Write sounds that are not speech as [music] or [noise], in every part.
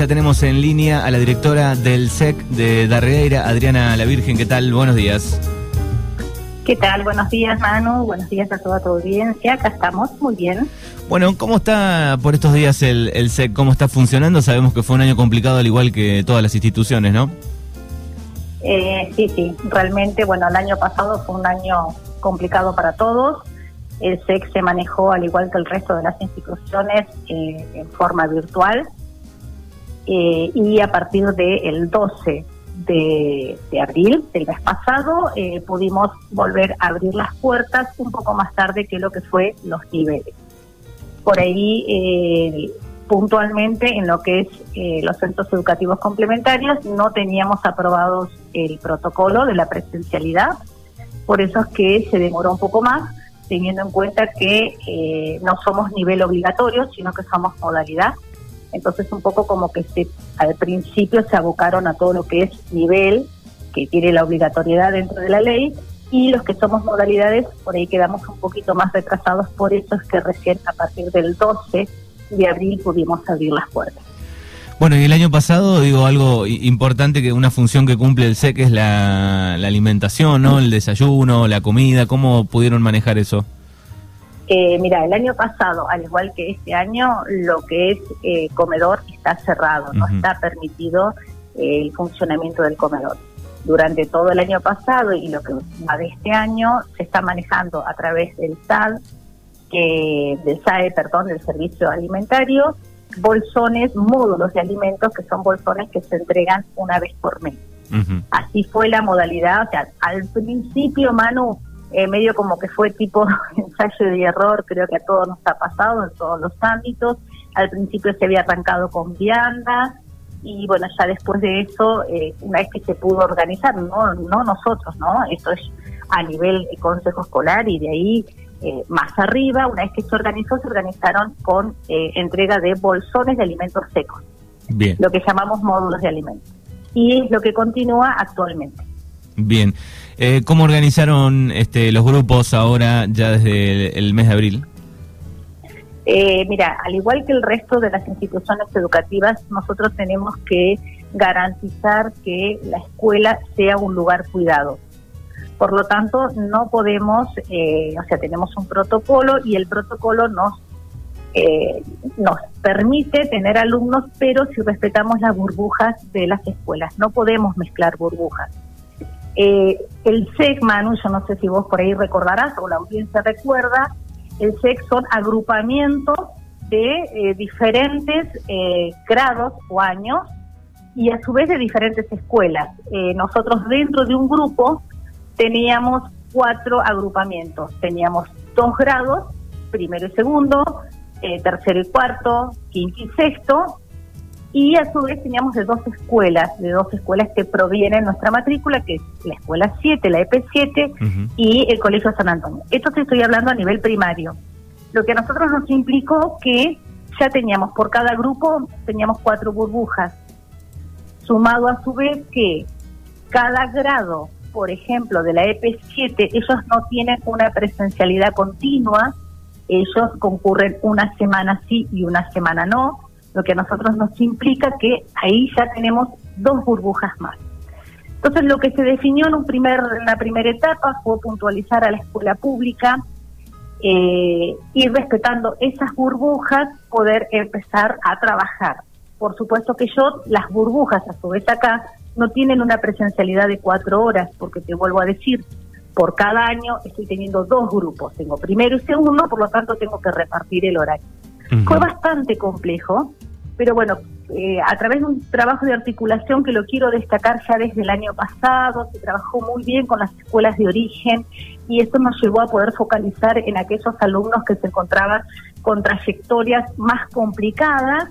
ya tenemos en línea a la directora del SEC de Darreira, Adriana La Virgen. ¿Qué tal? Buenos días. ¿Qué tal? Buenos días, Manu. Buenos días a toda tu audiencia. Acá estamos, muy bien. Bueno, ¿cómo está por estos días el, el SEC? ¿Cómo está funcionando? Sabemos que fue un año complicado, al igual que todas las instituciones, ¿no? Eh, sí, sí, realmente, bueno, el año pasado fue un año complicado para todos. El SEC se manejó, al igual que el resto de las instituciones, eh, en forma virtual. Eh, y a partir del 12 de, abril del mes pasado eh, pudimos volver a abrir las puertas un poco más tarde que lo que fue los niveles. Por ahí, eh, puntualmente, en lo que es eh, los centros educativos complementarios, no teníamos aprobados el protocolo de la presencialidad, por eso es que se demoró un poco más, teniendo en cuenta que no somos nivel obligatorio, sino que somos modalidad entonces un poco como que se, al principio se abocaron a todo lo que es nivel, que tiene la obligatoriedad dentro de la ley, y los que somos modalidades, por ahí quedamos un poquito más retrasados, por eso es que recién a partir del 12 de abril pudimos abrir las puertas. Bueno, y el año pasado, digo, algo importante, que una función que cumple el SEC es la, la alimentación, ¿no? El desayuno, la comida, ¿cómo pudieron manejar eso? Eh, mira, el año pasado, al igual que este año, lo que es eh, comedor está cerrado, no está permitido eh, el funcionamiento del comedor. Durante todo el año pasado y lo que va de este año, se está manejando a través del SAD, que, del SAE, perdón, del Servicio Alimentario, bolsones, módulos de alimentos, que son bolsones que se entregan una vez por mes. Así fue la modalidad, o sea, al principio, Manu, eh, medio como que fue tipo [laughs] ensayo y error, creo que a todos nos ha pasado en todos los ámbitos. Al principio se había arrancado con viandas y bueno, ya después de eso, eh, una vez que se pudo organizar, no, no nosotros, ¿no? Esto es a nivel de consejo escolar y de ahí eh, más arriba, una vez que se organizó, se organizaron con entrega de bolsones de alimentos secos, Bien. lo que llamamos módulos de alimentos. Y es lo que continúa actualmente. Bien. Eh, ¿Cómo organizaron este, los grupos ahora ya desde el, mes de abril? Eh, mira, al igual que el resto de las instituciones educativas, nosotros tenemos que garantizar que la escuela sea un lugar cuidado. Por lo tanto, no podemos, eh, o sea, tenemos un protocolo y el protocolo nos eh, nos permite tener alumnos, pero si respetamos las burbujas de las escuelas, no podemos mezclar burbujas. Eh, el SEC, Manu, yo no sé si vos por ahí recordarás o la audiencia recuerda, el SEC son agrupamientos de eh, diferentes eh, grados o años y a su vez de diferentes escuelas. nosotros dentro de un grupo teníamos cuatro agrupamientos, teníamos dos grados, primero y segundo, tercero y cuarto, quinto y sexto, y a su vez teníamos de dos escuelas, de dos escuelas que provienen nuestra matrícula, que es la Escuela 7, la EP7 y el Colegio San Antonio. Esto te estoy hablando a nivel primario. Lo que a nosotros nos implicó que ya teníamos por cada grupo, teníamos cuatro burbujas, sumado a su vez que cada grado, por ejemplo, de la EP7, ellos no tienen una presencialidad continua, ellos concurren una semana sí y una semana no, lo que a nosotros nos implica que ahí ya tenemos dos burbujas más. Entonces, lo que se definió en, un primer, en la primera etapa fue puntualizar a la escuela pública, eh, ir respetando esas burbujas, poder empezar a trabajar. Por supuesto que yo, las burbujas, a su vez acá, no tienen una presencialidad de cuatro horas, porque te vuelvo a decir, por cada año estoy teniendo dos grupos, tengo primero y segundo, por lo tanto tengo que repartir el horario. Fue bastante complejo, pero bueno, eh, a través de un trabajo de articulación que lo quiero destacar ya desde el año pasado, se trabajó muy bien con las escuelas de origen y esto nos llevó a poder focalizar en aquellos alumnos que se encontraban con trayectorias más complicadas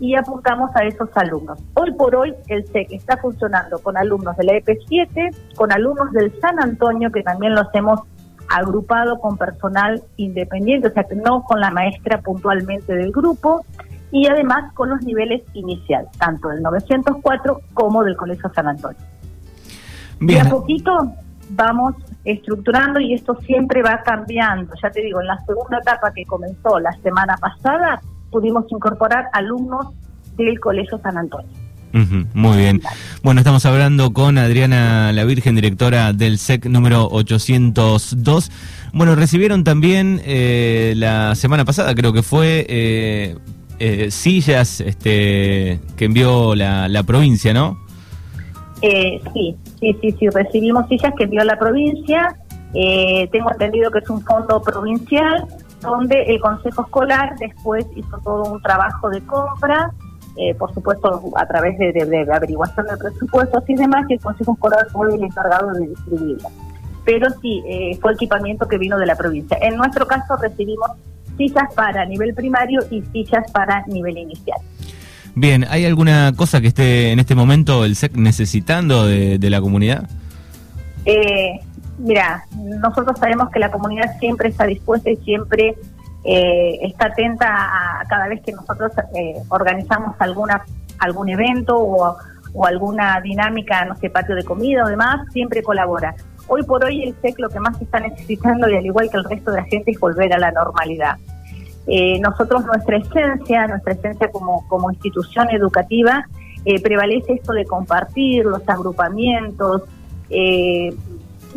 y apuntamos a esos alumnos. Hoy por hoy el SEC está funcionando con alumnos de la EP7, con alumnos del San Antonio, que también los hemos agrupado con personal independiente, o sea, no con la maestra puntualmente del grupo, y además con los niveles iniciales, tanto del 904 como del Colegio San Antonio. Y a poquito vamos estructurando y esto siempre va cambiando. Ya te digo, en la segunda etapa que comenzó la semana pasada, pudimos incorporar alumnos del Colegio San Antonio. muy bien. Bueno, estamos hablando con Adriana La Virgen, directora del SEC número 802. Bueno, recibieron también eh, la semana pasada, creo que fue, eh, eh, sillas este, que envió la, la provincia, ¿no? sí, sí, sí, sí, recibimos sillas que envió la provincia. tengo entendido que es un fondo provincial donde el Consejo Escolar después hizo todo un trabajo de compra, eh, por supuesto a través de, averiguación de presupuestos y demás, y el Consejo Escolar fue el encargado de distribuirla. Pero sí, eh, fue equipamiento que vino de la provincia. En nuestro caso recibimos sillas para nivel primario y sillas para nivel inicial. Bien, ¿hay alguna cosa que esté en este momento el SEC necesitando de, de la comunidad? Eh, Mira, nosotros sabemos que la comunidad siempre está dispuesta y siempre eh, está atenta a, cada vez que nosotros eh, organizamos alguna algún evento o, alguna dinámica, no sé, patio de comida o demás, siempre colabora. Hoy por hoy el SEC lo que más está necesitando, y al igual que el resto de la gente, es volver a la normalidad. Eh, nosotros, nuestra esencia, nuestra esencia como, como institución educativa, prevalece esto de compartir los agrupamientos, eh,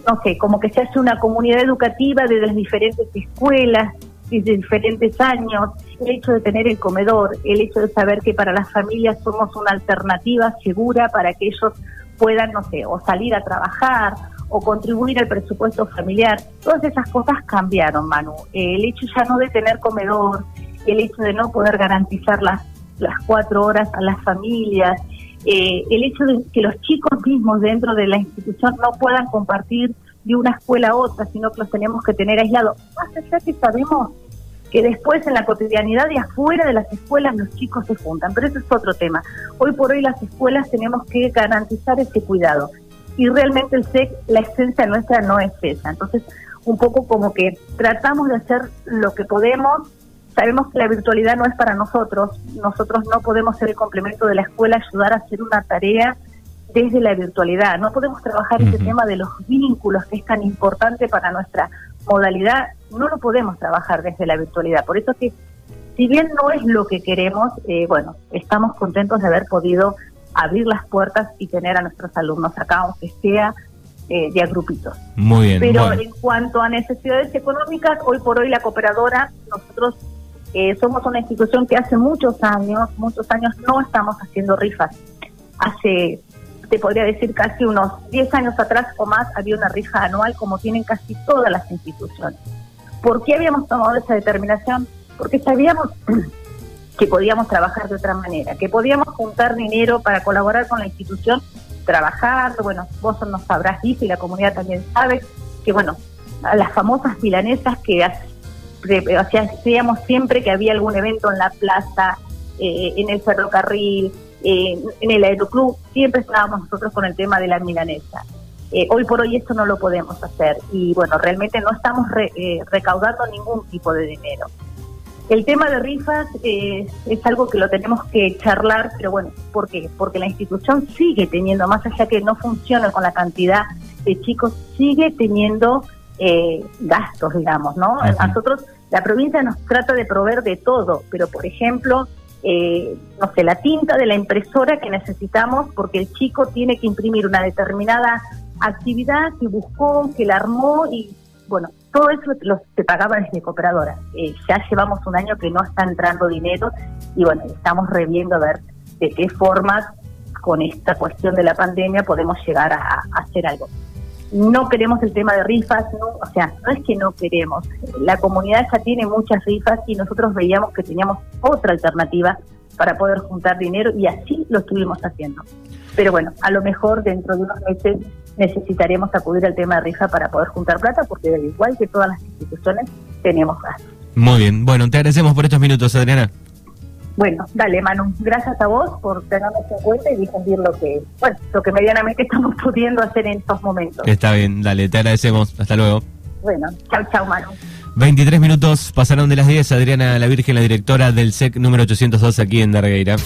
no sé, como que se hace una comunidad educativa de las diferentes escuelas, desde diferentes años, el hecho de tener el comedor, el hecho de saber que para las familias somos una alternativa segura para que ellos puedan, no sé, o salir a trabajar o contribuir al presupuesto familiar. Todas esas cosas cambiaron, Manu. El hecho ya no de tener comedor, el hecho de no poder garantizar las, las cuatro horas a las familias, eh, el hecho de que los chicos mismos dentro de la institución no puedan compartir de una escuela a otra, sino que los tenemos que tener aislados. Más allá que sabemos que después en la cotidianidad y afuera de las escuelas los chicos se juntan, pero ese es otro tema. Hoy por hoy las escuelas tenemos que garantizar ese cuidado y realmente el SEC, la esencia nuestra no es esa. Entonces, un poco como que tratamos de hacer lo que podemos. Sabemos que la virtualidad no es para nosotros, nosotros no podemos ser el complemento de la escuela, ayudar a hacer una tarea desde la virtualidad, no podemos trabajar ese tema de los vínculos que es tan importante para nuestra modalidad, no lo podemos trabajar desde la virtualidad, por eso que si bien no es lo que queremos, eh, bueno, estamos contentos de haber podido abrir las puertas y tener a nuestros alumnos acá, aunque sea eh, de agrupitos. Muy bien. Pero en cuanto a necesidades económicas, hoy por hoy la cooperadora, nosotros eh, somos una institución que hace muchos años, muchos años no estamos haciendo rifas. Hace, te podría decir, casi unos 10 años atrás o más había una rifa anual como tienen casi todas las instituciones. ¿Por qué habíamos tomado esa determinación? Porque sabíamos [clears throat] que podíamos trabajar de otra manera, que podíamos juntar dinero para colaborar con la institución, trabajar, bueno, vos nos sabrás, y la comunidad también sabe, que bueno, las famosas milanesas que hacíamos siempre que había algún evento en la plaza, eh, en el ferrocarril, eh, en el aeroclub, siempre estábamos nosotros con el tema de la milanesa. Eh, hoy por hoy esto no lo podemos hacer y bueno, realmente no estamos recaudando ningún tipo de dinero. El tema de rifas es algo que lo tenemos que charlar, pero bueno, ¿por qué? Porque la institución sigue teniendo, más allá que no funciona con la cantidad de chicos, sigue teniendo eh, gastos, digamos, ¿no? Nosotros, la provincia nos trata de proveer de todo, pero por ejemplo, eh, no sé, la tinta de la impresora que necesitamos porque el chico tiene que imprimir una determinada actividad que buscó, que la armó y bueno, todo eso lo, se pagaba desde cooperadora. Eh, ya llevamos un año que no está entrando dinero y bueno, estamos reviendo a ver de qué formas con esta cuestión de la pandemia podemos llegar a hacer algo no queremos el tema de rifas, no, o sea, no es que no queremos, la comunidad ya tiene muchas rifas y nosotros veíamos que teníamos otra alternativa para poder juntar dinero y así lo estuvimos haciendo. Pero bueno, a lo mejor dentro de unos meses necesitaremos acudir al tema de rifa para poder juntar plata porque al igual que todas las instituciones tenemos gastos. Muy bien, bueno, te agradecemos por estos minutos, Adriana. Bueno, dale, Manu, gracias a vos por tenernos en cuenta y difundir lo que, bueno, lo que medianamente [laughs] estamos pudiendo hacer en estos momentos. Está bien, dale, te agradecemos. Hasta luego. Bueno, chao, chao, Manu. 23 minutos pasaron de las 10. Adriana La Virgen, la directora del SEC número 802 aquí en Dargueira.